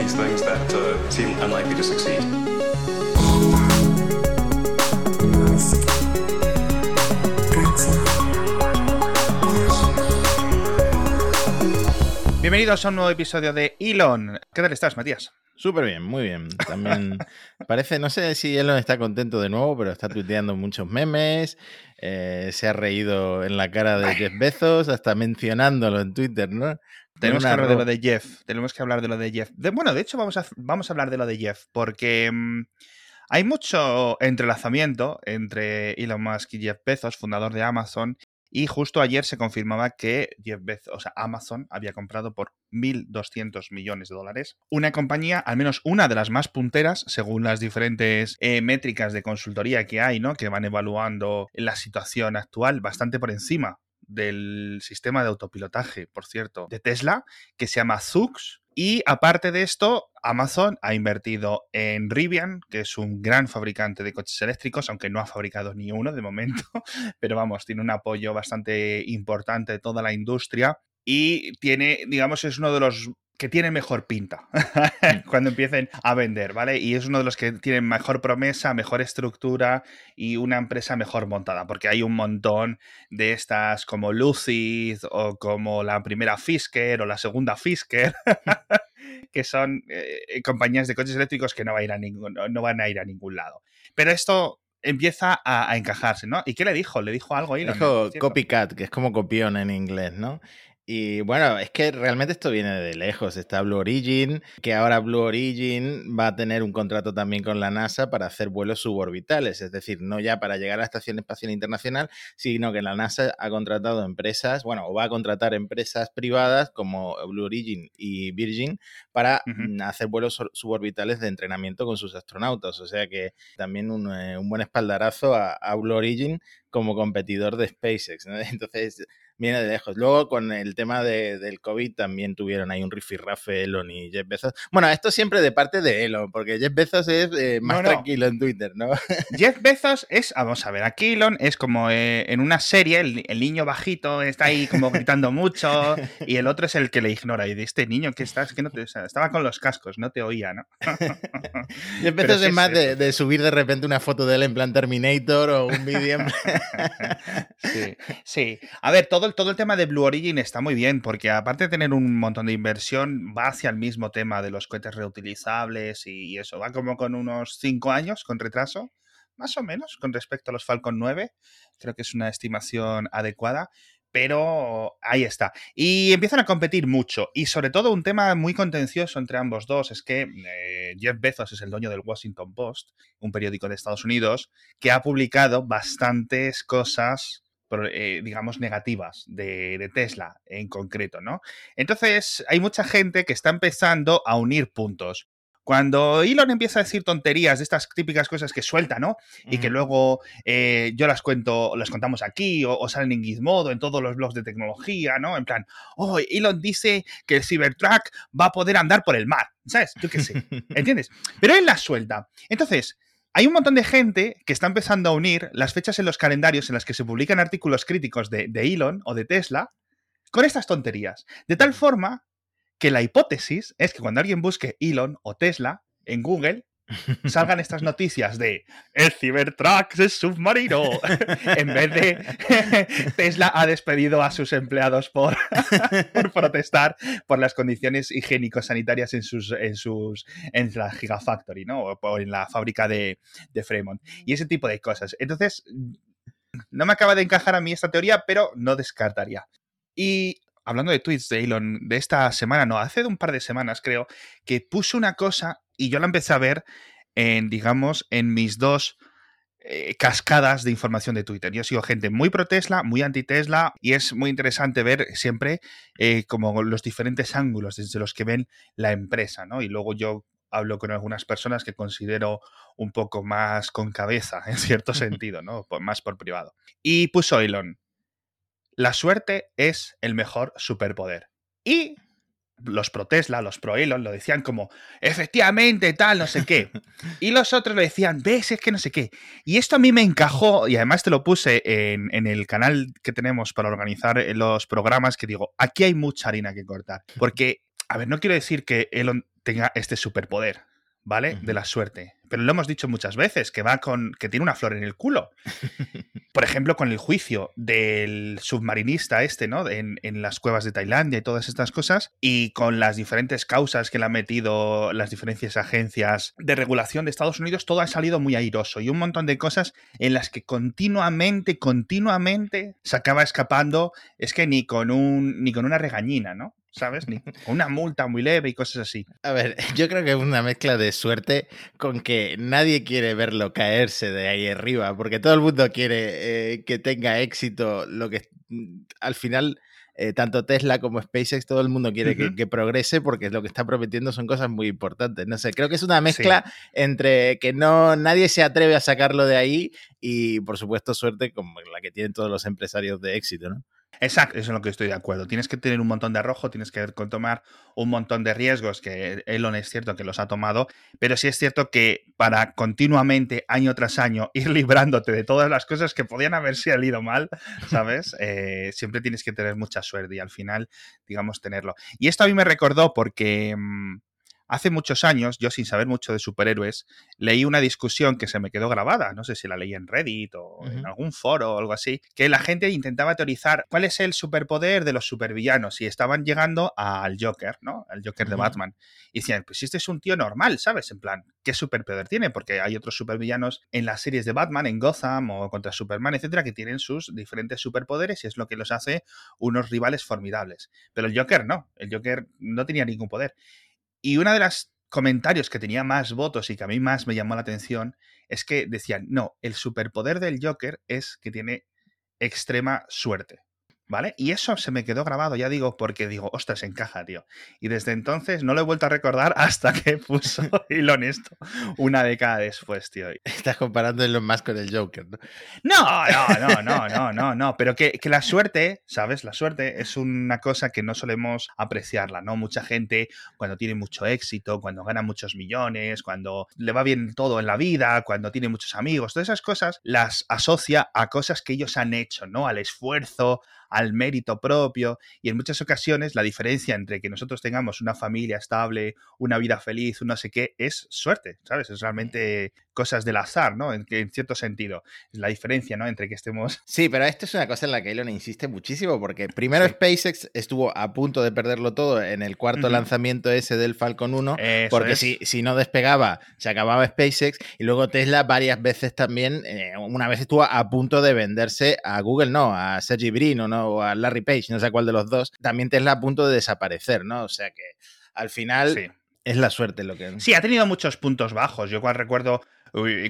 these things that uh, seem unlikely to succeed. Bienvenidos a un nuevo episodio de Elon. ¿Qué tal estás, Matías? Súper bien, muy bien. También parece, no sé si Elon está contento de nuevo, pero está tuiteando muchos memes. eh, se ha reído en la cara de Jeff Bezos, hasta mencionándolo en Twitter, ¿no? Tenemos que hablar de lo de Jeff. Tenemos que hablar de lo de Jeff. De- bueno, de hecho, vamos a, vamos a hablar de lo de Jeff, porque mm, hay mucho entrelazamiento entre Elon Musk y Jeff Bezos, fundador de Amazon. Y justo ayer se confirmaba que Jeff Bezos, o sea, Amazon había comprado por 1.200 millones de dólares una compañía, al menos una de las más punteras, según las diferentes eh, métricas de consultoría que hay, ¿no? Que van evaluando la situación actual, bastante por encima del sistema de autopilotaje, por cierto, de Tesla, que se llama Zoox. Y aparte de esto, Amazon ha invertido en Rivian, que es un gran fabricante de coches eléctricos, aunque no ha fabricado ni uno de momento, pero vamos, tiene un apoyo bastante importante de toda la industria y tiene, digamos, es uno de los que tiene mejor pinta cuando empiecen a vender, ¿vale? Y es uno de los que tienen mejor promesa, mejor estructura y una empresa mejor montada, porque hay un montón de estas como Lucid o como la primera Fisker o la segunda Fisker, que son eh, compañías de coches eléctricos que no, va a ir a ningún, no van a ir a ningún lado. Pero esto empieza a, a encajarse, ¿no? ¿Y qué le dijo? Le dijo algo ahí. Dijo copycat, que es como copión en inglés, ¿no? Y bueno, es que realmente esto viene de lejos. Está Blue Origin, que ahora Blue Origin va a tener un contrato también con la NASA para hacer vuelos suborbitales, es decir, no ya para llegar a la Estación Espacial Internacional, sino que la NASA ha contratado empresas, bueno, o va a contratar empresas privadas como Blue Origin y Virgin para mm, hacer vuelos suborbitales de entrenamiento con sus astronautas. O sea que también un, eh, un buen espaldarazo a, a Blue Origin como competidor de SpaceX. ¿no? Entonces, viene de lejos. Luego, con el tema de- del COVID, también tuvieron ahí un rifirrafe Elon y Jeff Bezos. Bueno, esto siempre de parte de Elon, porque Jeff Bezos es eh, más No, no. tranquilo en Twitter, ¿no? Jeff Bezos es, vamos a ver, aquí Elon es como eh, en una serie, el, el niño bajito está ahí como gritando mucho y el otro es el que le ignora. Y de este niño que estás, que no te, o sea, estaba con los cascos, no te oía, ¿no? Jeff Bezos sí es más de, subir de repente una foto de él en plan Terminator o un vídeo en Sí, sí. A ver, todo todo el tema de Blue Origin está muy bien, porque aparte de tener un montón de inversión, va hacia el mismo tema de los cohetes reutilizables y, eso. Va como con unos 5 años con retraso, más o menos, con respecto a los Falcon 9. Creo que es una estimación adecuada. Pero ahí está. Y empiezan a competir mucho. Y sobre todo un tema muy contencioso entre ambos dos es que eh, Jeff Bezos es el dueño del Washington Post, un periódico de Estados Unidos, que ha publicado bastantes cosas, eh, digamos, negativas de, de Tesla en concreto, ¿no? Entonces, hay mucha gente que está empezando a unir puntos. Cuando Elon empieza a decir tonterías de estas típicas cosas que suelta, ¿no? Y que luego eh, yo las cuento, las contamos aquí, o, o salen en Gizmodo, en todos los blogs de tecnología, ¿no? En plan, oh, Elon dice que el Cybertruck va a poder andar por el mar, ¿sabes? Yo qué sé. ¿Entiendes? Pero él las suelta. Entonces, hay un montón de gente que está empezando a unir las fechas en los calendarios en las que se publican artículos críticos de, de Elon o de Tesla con estas tonterías. De tal forma que la hipótesis es que cuando alguien busque Elon o Tesla en Google, salgan estas noticias de el Cybertruck es submarino en vez de Tesla ha despedido a sus empleados por, protestar por las condiciones higiénico-sanitarias en sus en sus en la Gigafactory, ¿no? O, o en la fábrica de, de Fremont. Y ese tipo de cosas. Entonces, no me acaba de encajar a mí esta teoría, pero no descartaría. Y hablando de tweets de Elon de esta semana, no, hace de un par de semanas creo, que puso una cosa y yo la empecé a ver en, digamos, en mis dos eh, cascadas de información de Twitter. Yo sigo gente muy pro Tesla, muy anti Tesla y es muy interesante ver siempre eh, como los diferentes ángulos desde los que ven la empresa, ¿no? Y luego yo hablo con algunas personas que considero un poco más con cabeza, en cierto sentido, ¿no? Por- más por privado. Y puso Elon, la suerte es el mejor superpoder. Y los pro Tesla, los pro Elon lo decían como, efectivamente, tal, no sé qué. Y los otros lo decían, ves, es que no sé qué. Y esto a mí me encajó, y además te lo puse en, en el canal que tenemos para organizar los programas, que digo, aquí hay mucha harina que cortar. Porque, a ver, no quiero decir que Elon tenga este superpoder, ¿vale? De la suerte. Pero lo hemos dicho muchas veces, que va con. que tiene una flor en el culo. Por ejemplo, con el juicio del submarinista este, ¿no? En, en, las cuevas de Tailandia y todas estas cosas. Y con las diferentes causas que le han metido las diferentes agencias de regulación de Estados Unidos, todo ha salido muy airoso. Y un montón de cosas en las que continuamente, continuamente se acaba escapando. Es que ni con un. ni con una regañina, ¿no? ¿Sabes? Ni una multa muy leve y cosas así. A ver, yo creo que es una mezcla de suerte con que nadie quiere verlo caerse de ahí arriba, porque todo el mundo quiere eh, que tenga éxito, lo que mm, al final... Eh, tanto Tesla como SpaceX, todo el mundo quiere que, que, progrese porque lo que está prometiendo son cosas muy importantes. No sé, creo que es una mezcla sí. entre que no nadie se atreve a sacarlo de ahí y, por supuesto, suerte como la que tienen todos los empresarios de éxito, ¿no? Exacto, eso es en lo que estoy de acuerdo. Tienes que tener un montón de arrojo, tienes que tomar un montón de riesgos, que Elon es cierto que los ha tomado, pero sí es cierto que para continuamente, año tras año, ir librándote de todas las cosas que podían haber salido mal, ¿sabes? Eh, siempre tienes que tener mucha suerte y al final, digamos, tenerlo. Y esto a mí me recordó porque... Mmm, Hace muchos años, yo sin saber mucho de superhéroes, leí una discusión que se me quedó grabada, no sé si la leí en Reddit o uh -huh. en algún foro o algo así, que la gente intentaba teorizar cuál es el superpoder de los supervillanos y estaban llegando al Joker, ¿no? Al Joker uh -huh. de Batman. Y decían, pues este es un tío normal, ¿sabes? En plan, ¿qué superpoder tiene? Porque hay otros supervillanos en las series de Batman, en Gotham o contra Superman, etcétera, que tienen sus diferentes superpoderes y es lo que los hace unos rivales formidables. Pero el Joker no, el Joker no tenía ningún poder. Y una de las comentarios que tenía más votos y que a mí más me llamó la atención es que decían, no, el superpoder del Joker es que tiene extrema suerte. ¿Vale? Y eso se me quedó grabado, ya digo, porque digo, ostras, encaja, tío. Y desde entonces no lo he vuelto a recordar hasta que puso Elon esto una década después, tío. Estás comparando Elon Musk con el Joker, ¿no? No, no, no, no, no, no, no. Pero que, que, la suerte, ¿sabes? La suerte es una cosa que no solemos apreciarla, ¿no? Mucha gente, cuando tiene mucho éxito, cuando gana muchos millones, cuando le va bien todo en la vida, cuando tiene muchos amigos, todas esas cosas las asocia a cosas que ellos han hecho, ¿no? Al esfuerzo, al mérito propio y en muchas ocasiones la diferencia entre que nosotros tengamos una familia estable, una vida feliz, un no sé qué, es suerte, ¿sabes? Es realmente cosas del azar, ¿no? En, en cierto sentido. Es la diferencia, ¿no? Entre que estemos... Sí, pero esto es una cosa en la que Elon insiste muchísimo porque primero sí. SpaceX estuvo a punto de perderlo todo en el cuarto uh -huh. lanzamiento ese del Falcon 1 Eso porque si, si no despegaba se acababa SpaceX y luego Tesla varias veces también, eh, una vez estuvo a punto de venderse a Google, no, a Sergey Brin o no, o a Larry Page, no sé cuál de los dos, también Tesla a punto de desaparecer, ¿no? O sea que al final sí. es la suerte lo que... Sí, ha tenido muchos puntos bajos. Yo cuando recuerdo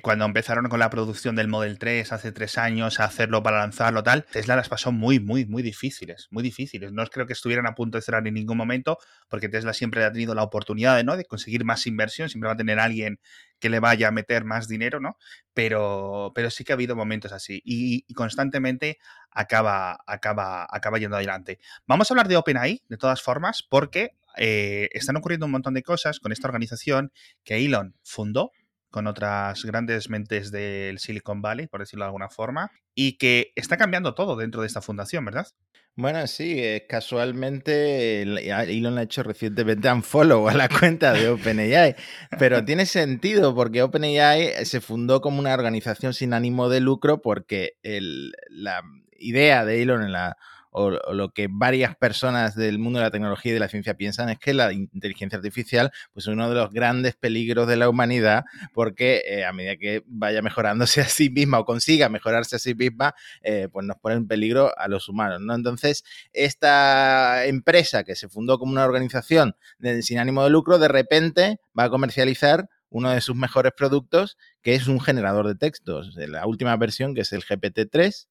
cuando empezaron con la producción del Model 3 hace tres años a hacerlo para lanzarlo tal, Tesla las pasó muy, muy, muy difíciles, muy difíciles. No creo que estuvieran a punto de cerrar en ningún momento, porque Tesla siempre ha tenido la oportunidad de, ¿no? de conseguir más inversión, siempre va a tener alguien que le vaya a meter más dinero, ¿no? Pero, pero sí que ha habido momentos así y, y constantemente acaba, acaba, acaba yendo adelante. Vamos a hablar de OpenAI, de todas formas, porque eh, están ocurriendo un montón de cosas con esta organización que Elon fundó con otras grandes mentes del Silicon Valley, por decirlo de alguna forma, y que está cambiando todo dentro de esta fundación, ¿verdad? Bueno, sí, eh, casualmente Elon ha hecho recientemente un follow a la cuenta de OpenAI, pero tiene sentido porque OpenAI se fundó como una organización sin ánimo de lucro porque el, la idea de Elon en la o, lo que varias personas del mundo de la tecnología y de la ciencia piensan es que la inteligencia artificial pues, es uno de los grandes peligros de la humanidad porque eh, a medida que vaya mejorándose a sí misma o consiga mejorarse a sí misma, eh, pues nos pone en peligro a los humanos. ¿no? Entonces, esta empresa que se fundó como una organización sin ánimo de lucro, de repente va a comercializar uno de sus mejores productos, que es un generador de textos. La última versión, que es el GPT-3,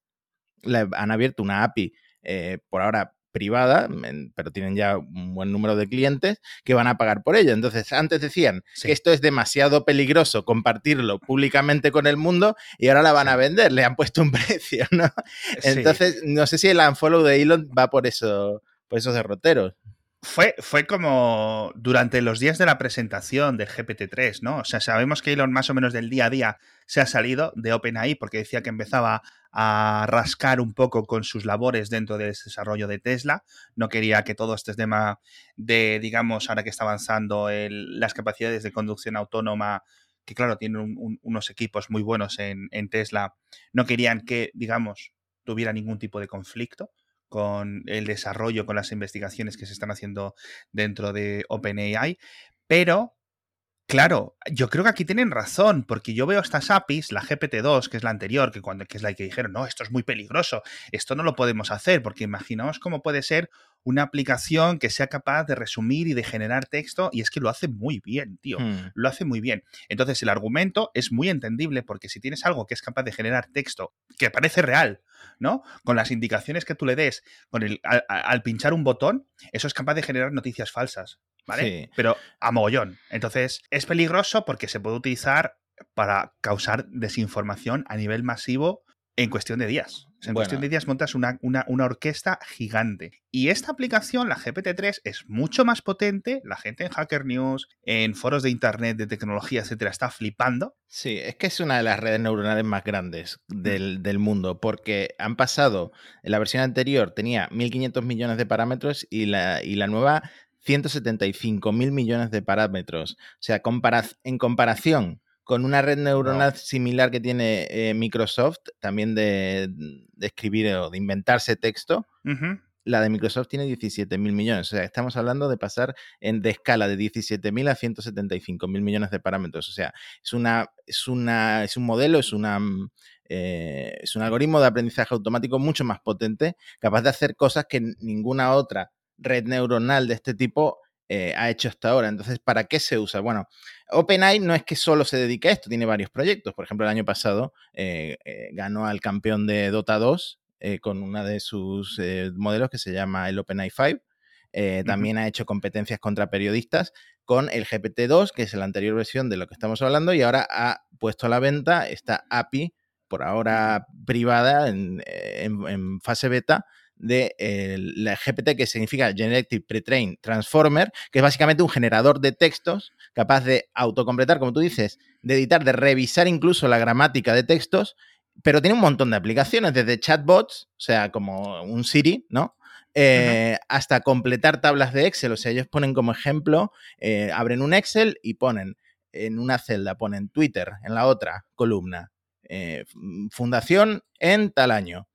han abierto una API eh, por ahora privada, pero tienen ya un buen número de clientes que van a pagar por ello. Entonces, antes decían sí. que esto es demasiado peligroso compartirlo públicamente con el mundo y ahora la van a vender, le han puesto un precio, ¿no? Entonces, sí. no sé si el unfollow de Elon va por eso, por esos derroteros. Fue, fue como durante los días de la presentación del GPT-3, ¿no? O sea, sabemos que Elon más o menos del día a día se ha salido de OpenAI porque decía que empezaba a rascar un poco con sus labores dentro del desarrollo de Tesla. No quería que todo este tema de, digamos, ahora que está avanzando las capacidades de conducción autónoma, que claro, tienen unos equipos muy buenos en, Tesla, no querían que, digamos, tuviera ningún tipo de conflicto con el desarrollo, con las investigaciones que se están haciendo dentro de OpenAI, pero Claro, yo creo que aquí tienen razón, porque yo veo estas APIs, la GPT-2, que es la anterior, que, cuando, que es la que dijeron, no, esto es muy peligroso, esto no lo podemos hacer, porque imaginaos cómo puede ser una aplicación que sea capaz de resumir y de generar texto, y es que lo hace muy bien, tío, hmm. lo hace muy bien. Entonces, el argumento es muy entendible, porque si tienes algo que es capaz de generar texto que parece real, ¿no? Con las indicaciones que tú le des, con el, al pinchar un botón, eso es capaz de generar noticias falsas. ¿Vale? Pero a mogollón. Entonces, es peligroso porque se puede utilizar para causar desinformación a nivel masivo en cuestión de días. en cuestión de días montas una, una, orquesta gigante. Y esta aplicación, la GPT-3, es mucho más potente. La gente en Hacker News, en foros de internet, de tecnología, etcétera, está flipando. Sí, es que es una de las redes neuronales más grandes del, del mundo, porque han pasado, en la versión anterior tenía 1.500 millones de parámetros y la, y la nueva 175 mil millones de parámetros. O sea, en comparación con una red neuronal similar que tiene eh, Microsoft, también de, escribir o de inventarse texto, la de Microsoft tiene 17 mil millones. O sea, estamos hablando de pasar en, de escala de 17 mil a 175 mil millones de parámetros. O sea, es, una, es, una, es un modelo, es una... Eh, es un algoritmo de aprendizaje automático mucho más potente, capaz de hacer cosas que ninguna otra red neuronal de este tipo eh, ha hecho hasta ahora. Entonces, ¿para qué se usa? Bueno, OpenAI no es que solo se dedique a esto, tiene varios proyectos. Por ejemplo, el año pasado eh, eh, ganó al campeón de Dota 2 con uno de sus modelos que se llama el OpenAI 5. También ha hecho competencias contra periodistas con el GPT-2, que es la anterior versión de lo que estamos hablando, y ahora ha puesto a la venta esta API, por ahora privada, en fase beta, de la GPT, que significa Generative Pre-trained Transformer, que es básicamente un generador de textos capaz de autocompletar, como tú dices, de editar, de revisar incluso la gramática de textos, pero tiene un montón de aplicaciones, desde chatbots, o sea, como un Siri, ¿no? Eh, hasta completar tablas de Excel. O sea, ellos ponen como ejemplo, eh, abren un Excel y ponen en una celda, ponen Twitter, en la otra columna, eh, fundación en tal año.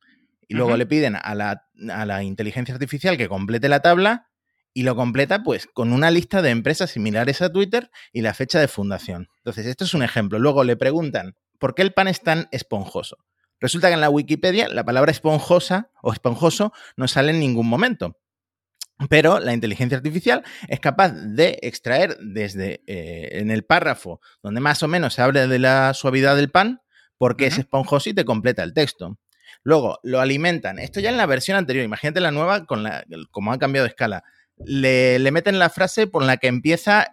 Y luego le piden a la, inteligencia artificial que complete la tabla y lo completa pues con una lista de empresas similares a Twitter y la fecha de fundación. Entonces, esto es un ejemplo. Luego le preguntan, ¿por qué el pan es tan esponjoso? Resulta que en la Wikipedia la palabra esponjosa o esponjoso no sale en ningún momento. Pero la inteligencia artificial es capaz de extraer desde eh, en el párrafo donde más o menos se habla de la suavidad del pan, porque es esponjoso y te completa el texto. Luego, lo alimentan. Esto ya en la versión anterior. Imagínate la nueva, con la, como ha cambiado de escala. Le, meten la frase por la que empieza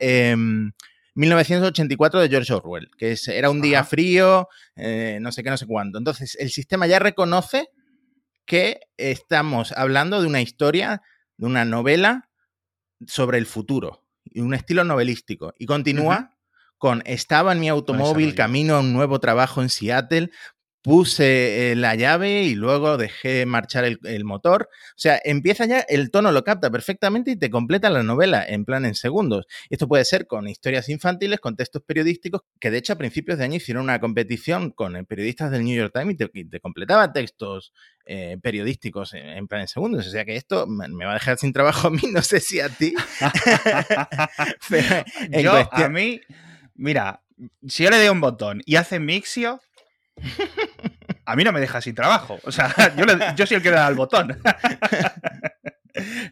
1984 em, de George Orwell, que era un día frío, eh, no sé qué, no sé cuánto. Entonces, el sistema ya reconoce que estamos hablando de una historia, de una novela sobre el futuro, y un estilo novelístico. Y continúa con, estaba en mi automóvil camino a un nuevo trabajo en Seattle, puse eh, la llave y luego dejé marchar el, motor. O sea, empieza ya, el tono lo capta perfectamente y te completa la novela en plan en segundos. Esto puede ser con historias infantiles, con textos periodísticos, que de hecho a principios de año hicieron una competición con eh, periodistas del New York Times y te, completaba textos eh, periodísticos en, plan en segundos. O sea que esto me va a dejar sin trabajo a mí, no sé si a ti. yo, a mí, mira, si yo le doy un botón y hace mixio, a mí no me deja sin trabajo. O sea, yo, soy el que le da el botón.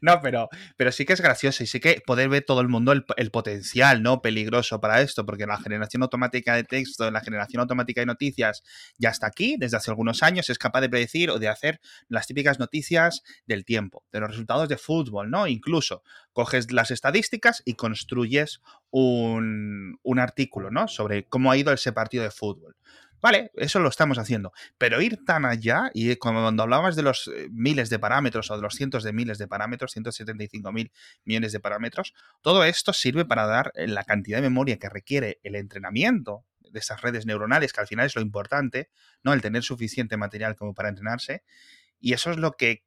No, pero, pero sí que es gracioso y sí que poder ver todo el mundo el, potencial no peligroso para esto, porque la generación automática de texto, la generación automática de noticias ya está aquí desde hace algunos años, es capaz de predecir o de hacer las típicas noticias del tiempo, de los resultados de fútbol, ¿no? Incluso coges las estadísticas y construyes un, un artículo, ¿no? Sobre cómo ha ido ese partido de fútbol. Vale, eso lo estamos haciendo. Pero ir tan allá, y cuando hablabas de los eh, miles de parámetros o de los cientos de miles de parámetros, 175 mil millones de parámetros, todo esto sirve para dar eh, la cantidad de memoria que requiere el entrenamiento de estas redes neuronales, que al final es lo importante, ¿no? El tener suficiente material como para entrenarse. Y eso es lo que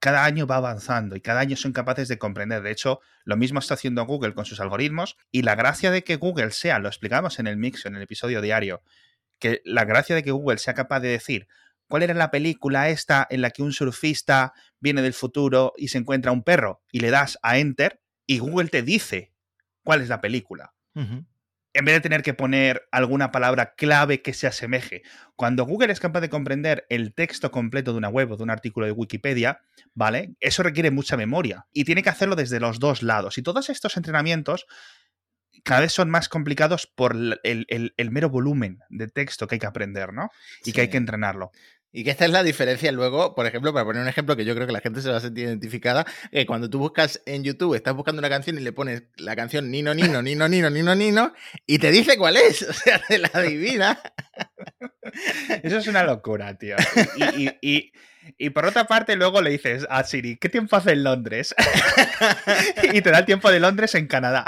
cada año va avanzando y cada año son capaces de comprender. De hecho, lo mismo está haciendo Google con sus algoritmos y la gracia de que Google sea, lo explicamos en el mix, en el episodio diario, que la gracia de que Google sea capaz de decir cuál era la película esta en la que un surfista viene del futuro y se encuentra un perro y le das a enter y Google te dice cuál es la película en vez de tener que poner alguna palabra clave que se asemeje. Cuando Google es capaz de comprender el texto completo de una web o de un artículo de Wikipedia, ¿vale? Eso requiere mucha memoria y tiene que hacerlo desde los dos lados. Y todos estos entrenamientos cada vez son más complicados por el, mero volumen de texto que hay que aprender, ¿no? Y que hay que entrenarlo. Y que esta es la diferencia luego, por ejemplo, para poner un ejemplo que yo creo que la gente se va a sentir identificada, que cuando tú buscas en YouTube, estás buscando una canción y le pones la canción Nino, Nino, Nino, Nino, Nino, Nino, y te dice cuál es, o sea, te la adivina. Eso es una locura, tío. Y, y, por otra parte, luego le dices a Siri, ¿qué tiempo hace en Londres? y te da el tiempo de Londres en Canadá.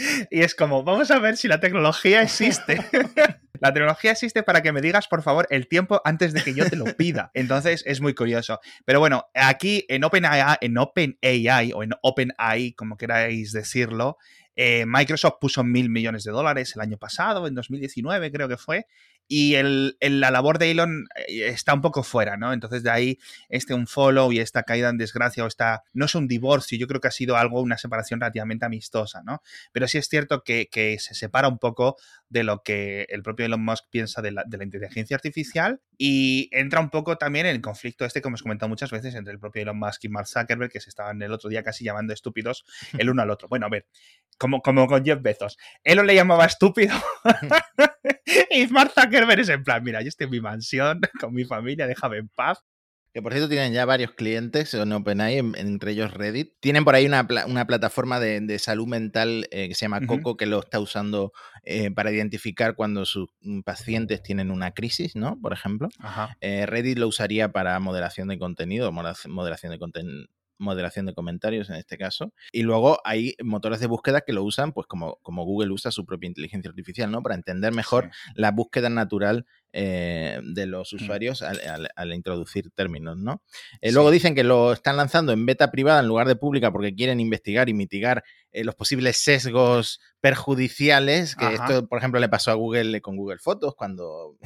y es como, vamos a ver si la tecnología existe. La tecnología existe para que me digas, por favor, el tiempo antes de que yo te lo pida. Entonces es muy curioso. Pero bueno, aquí en OpenAI, en OpenAI o en OpenAI, como queráis decirlo, eh, Microsoft puso mil millones de dólares el año pasado, en 2019 creo que fue, y el, la labor de Elon eh, está un poco fuera, ¿no? Entonces de ahí este un follow y esta caída en desgracia o esta, no es un divorcio, yo creo que ha sido algo, una separación relativamente amistosa, ¿no? Pero sí es cierto que, se separa un poco de lo que el propio Elon Musk piensa de la, de la, inteligencia artificial y entra un poco también en el conflicto este, como hemos comentado muchas veces, entre el propio Elon Musk y Mark Zuckerberg, que se estaban el otro día casi llamando estúpidos el uno al otro. Bueno, a ver, como, como con Jeff Bezos. Elon le llamaba estúpido y Mark Zuckerberg es en plan, mira, yo estoy en mi mansión con mi familia, déjame en paz. Que por cierto tienen ya varios clientes en OpenAI, entre ellos Reddit. Tienen por ahí una, plataforma de, salud mental eh, que se llama Coco, que lo está usando eh, para identificar cuando sus mm, pacientes tienen una crisis, ¿no? Por ejemplo. Eh, Reddit lo usaría para moderación de contenido, moderación de contenido moderación de comentarios en este caso. Y luego hay motores de búsqueda que lo usan, pues como, como Google usa su propia inteligencia artificial, ¿no? Para entender mejor la búsqueda natural eh, de los mm. usuarios al, introducir términos, ¿no? Eh, luego dicen que lo están lanzando en beta privada en lugar de pública porque quieren investigar y mitigar eh, los posibles sesgos perjudiciales, que esto, por ejemplo, le pasó a Google con Google Fotos cuando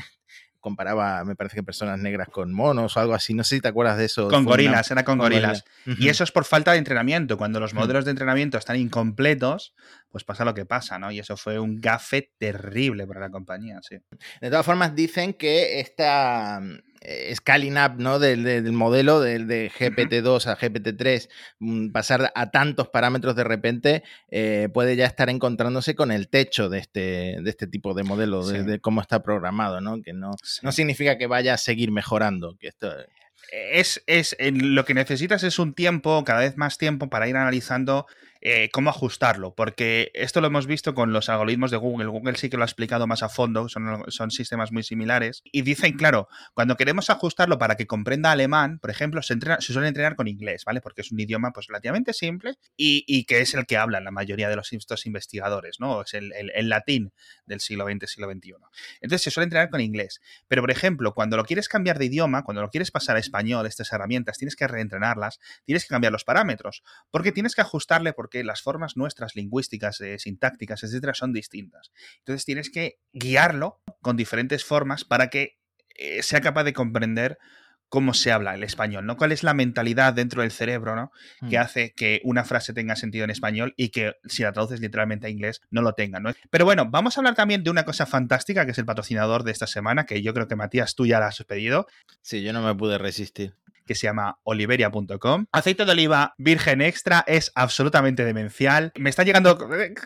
comparaba, me parece que personas negras con monos o algo así. No sé si te acuerdas de eso. Con gorilas, era con, gorilas. Y eso es por falta de entrenamiento. Cuando los modelos de entrenamiento están incompletos, pues pasa lo que pasa, ¿no? Y eso fue un gafe terrible para la compañía, sí. De todas formas, dicen que esta, eh, scaling up ¿no? del, modelo de, GPT-2 a GPT-3, mm, pasar a tantos parámetros de repente, eh, puede ya estar encontrándose con el techo de este, de este tipo de modelo, de, cómo está programado, ¿no? Que no, no significa que vaya a seguir mejorando, que esto es, es, lo que necesitas es un tiempo, cada vez más tiempo, para ir analizando eh, cómo ajustarlo, porque esto lo hemos visto con los algoritmos de Google. Google sí que lo ha explicado más a fondo, son, son sistemas muy similares. Y dicen, claro, cuando queremos ajustarlo para que comprenda alemán, por ejemplo, se, entrena, se suele entrenar con inglés, ¿vale? Porque es un idioma pues relativamente simple y, que es el que hablan la mayoría de los estos investigadores, ¿no? Es el, el, latín del siglo XX, siglo XXI. Entonces se suele entrenar con inglés. Pero, por ejemplo, cuando lo quieres cambiar de idioma, cuando lo quieres pasar a español, estas herramientas, tienes que reentrenarlas, tienes que cambiar los parámetros, porque tienes que ajustarle, porque las formas nuestras lingüísticas, eh, sintácticas, etcétera, son distintas. Entonces tienes que guiarlo con diferentes formas para que eh, sea capaz de comprender cómo se habla el español, ¿no? ¿Cuál es la mentalidad dentro del cerebro, ¿no? Que mm. hace que una frase tenga sentido en español y que si la traduces literalmente a inglés no lo tenga, ¿no? Pero bueno, vamos a hablar también de una cosa fantástica que es el patrocinador de esta semana, que yo creo que Matías tú ya la has pedido. Sí, yo no me pude resistir que se llama oliveria.com. Aceite de oliva virgen extra es absolutamente demencial. Me están llegando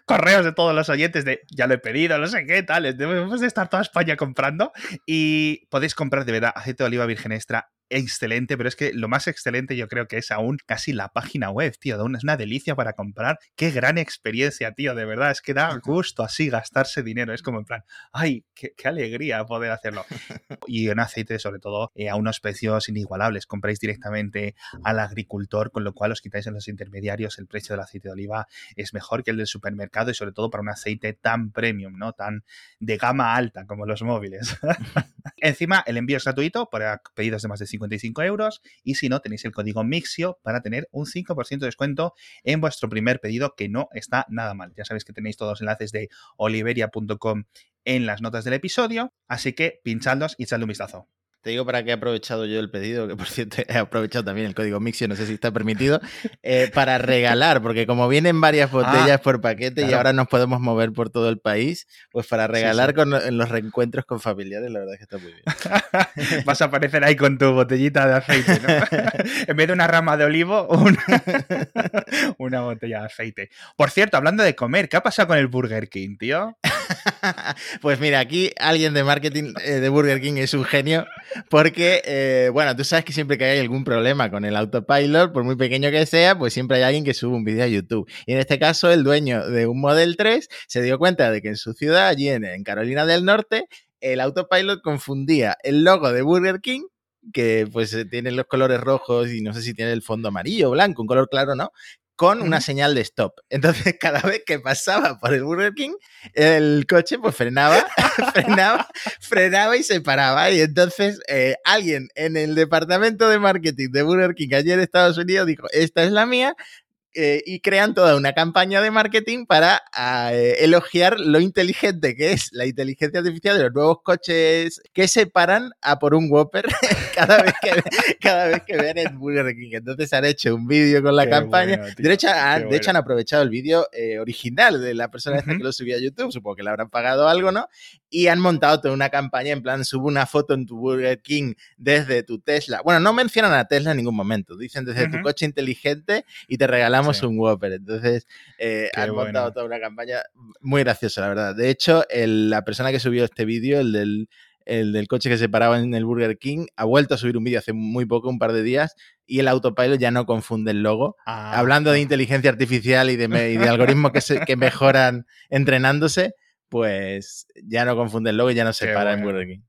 correos de todos los oyentes de ya lo he pedido, no sé qué tal. Debemos de estar toda España comprando y podéis comprar de verdad aceite de oliva virgen extra excelente, pero es que lo más excelente yo creo que es aún casi la página web, tío. Es una delicia para comprar. Qué gran experiencia, tío, de verdad. Es que da gusto así gastarse dinero. Es como en plan, ay, qué, alegría poder hacerlo. Y en aceite, sobre todo, eh, a unos precios inigualables. Compráis directamente al agricultor, con lo cual os quitáis en los intermediarios. El precio del aceite de oliva es mejor que el del supermercado y sobre todo para un aceite tan premium, ¿no? Tan de gama alta como los móviles. Encima, el envío es gratuito para pedidos de más de 55 euros y si no, tenéis el código MIXIO para tener un 5% de descuento en vuestro primer pedido, que no está nada mal. Ya sabéis que tenéis todos los enlaces de oliveria.com en las notas del episodio, así que pinchadlos y echadle un vistazo. Te digo para qué he aprovechado yo el pedido, que por cierto he aprovechado también el código Mixio, no sé si está permitido, eh, para regalar, porque como vienen varias ah, botellas por paquete y ahora nos podemos mover por todo el país, pues para regalar Con, en los reencuentros con familiares, la verdad es que está muy bien. Vas a aparecer ahí con tu botellita de aceite, ¿no? en vez de una rama de olivo, una, una botella de aceite. Por cierto, hablando de comer, ¿qué ha pasado con el Burger King, tío? pues mira, aquí alguien de marketing eh, de Burger King es un genio porque, eh, bueno, tú sabes que siempre que hay algún problema con el autopilot, por muy pequeño que sea, pues siempre hay alguien que sube un vídeo a YouTube. Y en este caso, el dueño de un Model 3 se dio cuenta de que en su ciudad, allí en, Carolina del Norte, el autopilot confundía el logo de Burger King que pues tiene los colores rojos y no sé si tiene el fondo amarillo o blanco, un color claro, ¿no? Con una señal de stop. Entonces, cada vez que pasaba por el Burger King, el coche pues frenaba, frenaba, frenaba y se paraba. Y entonces eh, alguien en el departamento de marketing de Burger King ayer en Estados Unidos dijo, esta es la mía, eh, y crean toda una campaña de marketing para ah, eh, elogiar lo inteligente que es la inteligencia artificial de los nuevos coches que se paran a por un Whopper cada vez que, cada vez que ven el Burger King. Entonces han hecho un vídeo con la campaña. de, hecho, han, de hecho, han aprovechado el vídeo eh, original de la persona esta que lo subía a YouTube. Supongo que le habrán pagado algo, ¿no? Y han montado toda una campaña en plan, sube una foto en tu Burger King desde tu Tesla. Bueno, no mencionan a Tesla en ningún momento. Dicen desde tu coche inteligente y te regalan un Whopper. Entonces, eh, han montado toda una campaña muy graciosa, la verdad. De hecho, la persona que subió este vídeo, el del, el del coche que se paraba en el Burger King, ha vuelto a subir un vídeo hace muy poco, un par de días, y el autopilot ya no confunde el logo. Ah, Hablando de inteligencia artificial y de, de algoritmos que, se, que mejoran entrenándose, pues ya no confunde el logo y ya no se para en Burger King.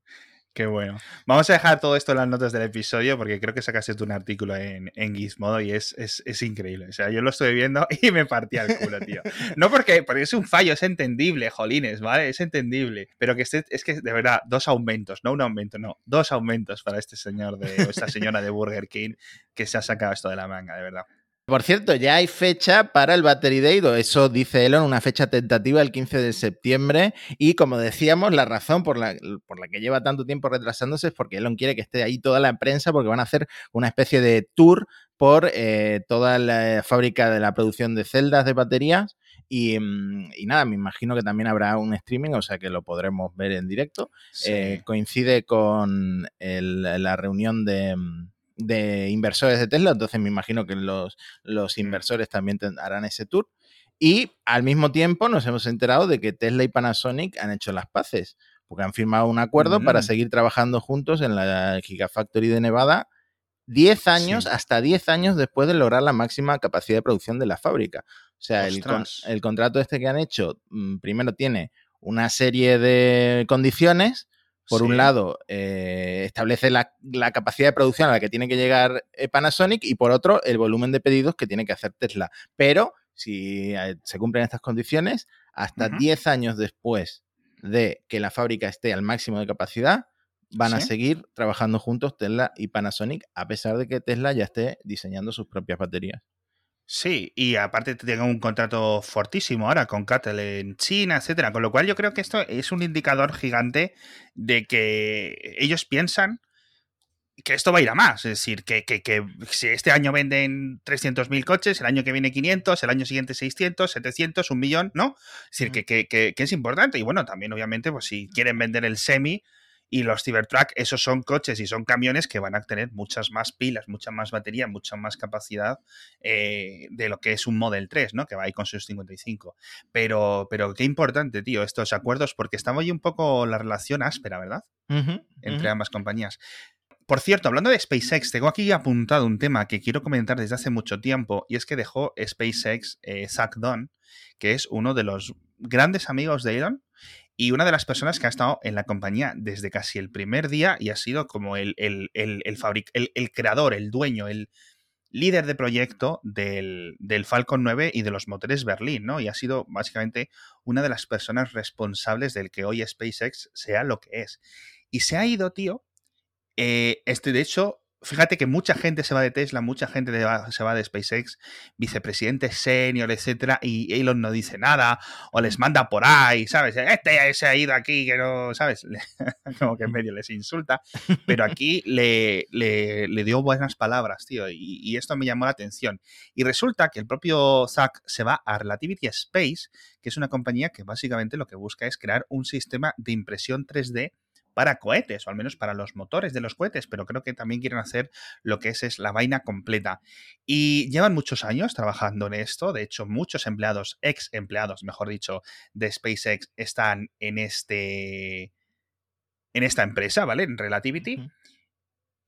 Qué bueno. Vamos a dejar todo esto en las notas del episodio porque creo que sacaste tú un artículo en, en Gizmodo y es, es, increíble. O sea, yo lo estoy viendo y me partía el culo, tío. No porque, porque es un fallo, es entendible, jolines, ¿vale? Es entendible. Pero que este, es que, de verdad, dos aumentos, no un aumento, no, dos aumentos para este señor de, o esta señora de Burger King que se ha sacado esto de la manga, de verdad. Por cierto, ya hay fecha para el Battery Day, eso dice Elon, una fecha tentativa el 15 de septiembre. Y como decíamos, la razón por la, por la que lleva tanto tiempo retrasándose es porque Elon quiere que esté ahí toda la prensa, porque van a hacer una especie de tour por eh, toda la fábrica de la producción de celdas de baterías. Y, mm, nada, me imagino que también habrá un streaming, o sea que lo podremos ver en directo. Eh, coincide con la reunión de mm, de inversores de Tesla, entonces me imagino que los, los inversores también harán ese tour. Y al mismo tiempo nos hemos enterado de que Tesla y Panasonic han hecho las paces, porque han firmado un acuerdo para mm. seguir trabajando juntos en la Gigafactory de Nevada 10 años, hasta 10 años después de lograr la máxima capacidad de producción de la fábrica. O sea, el, el, contrato este que han hecho, mm, primero tiene una serie de condiciones por un lado, eh, establece la, capacidad de producción a la que tiene que llegar eh, Panasonic y por otro, el volumen de pedidos que tiene que hacer Tesla. Pero si eh, se cumplen estas condiciones, hasta 10 años después de que la fábrica esté al máximo de capacidad, van a seguir trabajando juntos Tesla y Panasonic, a pesar de que Tesla ya esté diseñando sus propias baterías. Sí, y aparte tengo un contrato fortísimo ahora con Cattel en China, etcétera. Con lo cual yo creo que esto es un indicador gigante de que ellos piensan que esto va a ir a más. Es decir, que, si este año venden 300.000 coches, el año que viene 500, el año siguiente 600, 700, un millón, ¿no? Es decir, que, que, es importante. Y bueno, también obviamente, pues si quieren vender el semi, y los Cybertruck, esos son coches y son camiones que van a tener muchas más pilas, mucha más batería, mucha más capacidad eh, de lo que es un Model 3, ¿no? Que va ahí con sus 55. Pero, pero qué importante, tío, estos acuerdos, porque estaba ahí un poco la relación áspera, ¿verdad? Entre ambas compañías. Por cierto, hablando de SpaceX, tengo aquí apuntado un tema que quiero comentar desde hace mucho tiempo y es que dejó SpaceX eh, Zach Dunn, que es uno de los grandes amigos de Elon y una de las personas que ha estado en la compañía desde casi el primer día y ha sido como el, el, el, el creador, el dueño, el líder de proyecto del, del, Falcon 9 y de los motores Berlín, ¿no? Y ha sido básicamente una de las personas responsables del que hoy SpaceX sea lo que es. Y se ha ido, tío. Eh, este, de hecho, fíjate que mucha gente se va de Tesla, mucha gente se va de SpaceX, vicepresidente senior, etcétera, y Elon no dice nada, o les manda por ahí, ¿sabes? Este se ha ido aquí, que no, ¿sabes? Como que en medio les insulta, pero aquí le, le, dio buenas palabras, tío, y, y, esto me llamó la atención. Y resulta que el propio Zach se va a Relativity Space, que es una compañía que básicamente lo que busca es crear un sistema de impresión 3D para cohetes, o al menos para los motores de los cohetes, pero creo que también quieren hacer lo que es, es la vaina completa. Y llevan muchos años trabajando en esto, de hecho muchos empleados, ex empleados, mejor dicho, de SpaceX están en este en esta empresa, ¿vale? En Relativity.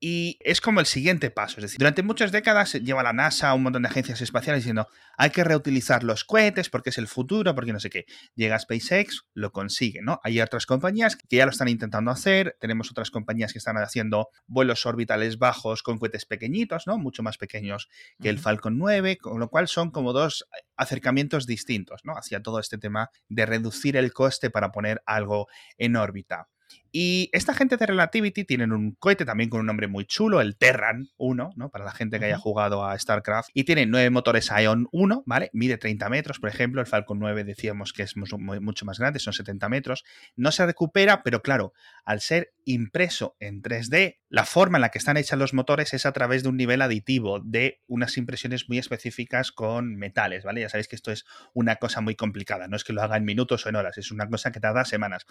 Y es como el siguiente paso. Es decir, durante muchas décadas lleva la NASA, un montón de agencias espaciales diciendo hay que reutilizar los cohetes porque es el futuro, porque no sé qué. Llega SpaceX, lo consigue, ¿no? Hay otras compañías que ya lo están intentando hacer. Tenemos otras compañías que están haciendo vuelos orbitales bajos con cohetes pequeñitos, ¿no? Mucho más pequeños que el Falcon 9, con lo cual son como dos acercamientos distintos, ¿no? Hacia todo este tema de reducir el coste para poner algo en órbita. Y esta gente de Relativity tienen un cohete también con un nombre muy chulo, el Terran 1, ¿no? Para la gente que haya jugado a StarCraft. Y tiene nueve motores Ion 1, ¿vale? Mide 30 metros, por ejemplo. El Falcon 9 decíamos que es mucho más grande, son 70 metros. No se recupera, pero claro, al ser impreso en 3D, la forma en la que están hechos los motores es a través de un nivel aditivo, de unas impresiones muy específicas con metales, ¿vale? Ya sabéis que esto es una cosa muy complicada, no es que lo haga en minutos o en horas, es una cosa que tarda semanas.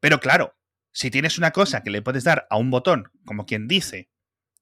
Pero claro, si tienes una cosa que le puedes dar a un botón, como quien dice,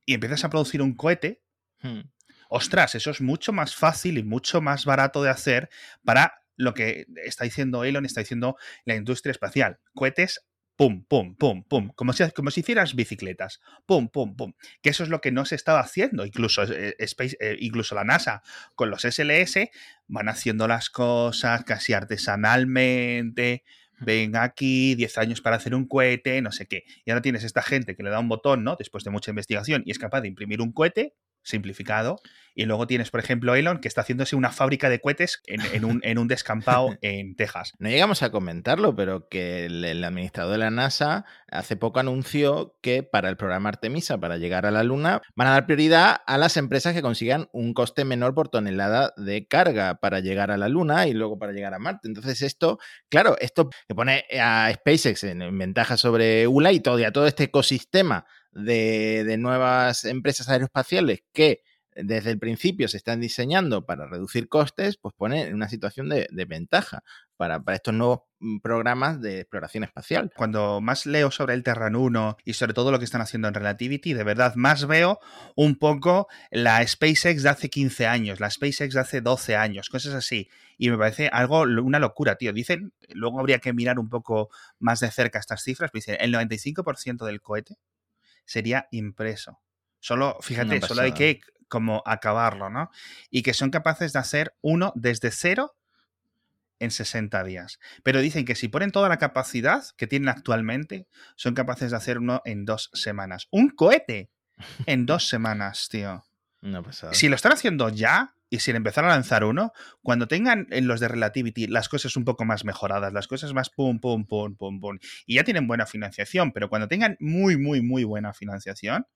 y empiezas a producir un cohete, hmm. ostras, eso es mucho más fácil y mucho más barato de hacer para lo que está diciendo Elon, está diciendo la industria espacial. Cohetes pum, pum, pum, pum, como si, como si hicieras bicicletas, pum, pum, pum, que eso es lo que no se estaba haciendo, incluso, eh, Space, eh, incluso la NASA con los SLS van haciendo las cosas casi artesanalmente, ven aquí, 10 años para hacer un cohete, no sé qué. Y ahora tienes esta gente que le da un botón, ¿no? Después de mucha investigación y es capaz de imprimir un cohete simplificado. Y luego tienes, por ejemplo, Elon, que está haciéndose una fábrica de cohetes en, un, en un, descampado en Texas. No llegamos a comentarlo, pero que el, administrador de la NASA hace poco anunció que para el programa Artemisa, para llegar a la Luna, van a dar prioridad a las empresas que consigan un coste menor por tonelada de carga para llegar a la Luna y luego para llegar a Marte. Entonces, esto, claro, esto que pone a SpaceX en, ventaja sobre ULA y todo, y a todo este ecosistema de, nuevas empresas aeroespaciales que desde el principio se están diseñando para reducir costes, pues pone en una situación de, ventaja para, estos nuevos mm, programas de exploración espacial. Cuando más leo sobre el Terran 1 y sobre todo lo que están haciendo en Relativity, de verdad más veo un poco la SpaceX de hace 15 años, la SpaceX de hace 12 años, cosas así. Y me parece algo, una locura, tío. Dicen, luego habría que mirar un poco más de cerca estas cifras, pero dicen, el 95% del cohete sería impreso. Solo, fíjate, solo hay que como acabarlo, ¿no? Y que son capaces de hacer uno desde cero en 60 días. Pero dicen que si ponen toda la capacidad que tienen actualmente, son capaces de hacer uno en dos semanas. Un cohete en dos semanas, tío. No Si lo están haciendo ya, y sin empezar a lanzar uno, cuando tengan en los de Relativity las cosas un poco más mejoradas, las cosas más pum, pum, pum, pum, pum, y ya tienen buena financiación, pero cuando tengan muy, muy, muy buena financiación,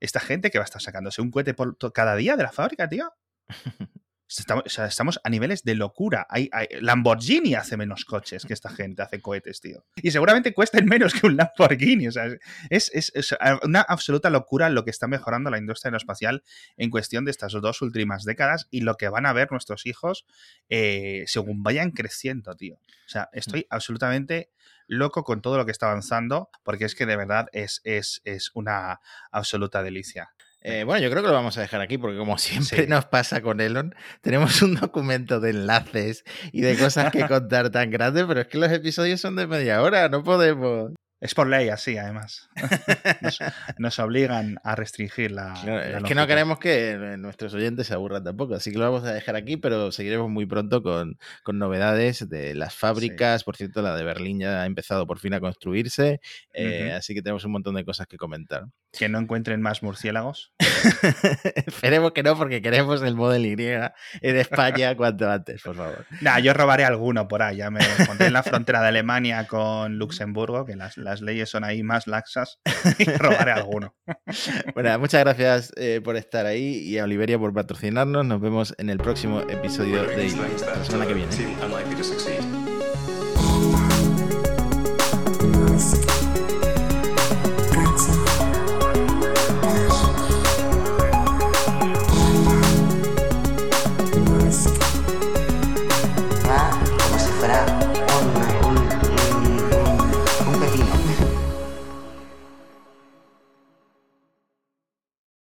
esta gente que va a estar sacándose un cohete por cada día de la fábrica, tío. Estamos, a niveles de locura. Hay, Lamborghini hace menos coches que esta gente hace cohetes, tío. Y seguramente cuesten menos que un Lamborghini. O sea, es, una absoluta locura lo que está mejorando la industria aeroespacial en cuestión de estas dos últimas décadas y lo que van a ver nuestros hijos eh, según vayan creciendo, tío. O sea, estoy absolutamente loco con todo lo que está avanzando porque es que de verdad es, es, es una absoluta delicia. Eh, bueno, yo creo que lo vamos a dejar aquí porque como siempre nos pasa con Elon, tenemos un documento de enlaces y de cosas que contar tan grande, pero es que los episodios son de media hora, no podemos. Es por ley así, además. Nos, nos obligan a restringir la. Claro, la es que longitud. no queremos que nuestros oyentes se aburran tampoco, así que lo vamos a dejar aquí, pero seguiremos muy pronto con, con novedades de las fábricas. Por cierto, la de Berlín ya ha empezado por fin a construirse, eh, Ujú. así que tenemos un montón de cosas que comentar. Que no encuentren más murciélagos. Esperemos que no, porque queremos el Model Y en España cuanto antes, por favor. Nah, yo robaré alguno por ahí. Ya me pondré en la frontera de Alemania con Luxemburgo, que las, las leyes son ahí más laxas, y robaré alguno. Bueno, muchas gracias eh, por estar ahí y a Oliveria por patrocinarnos. Nos vemos en el próximo episodio de. Hasta la semana que viene.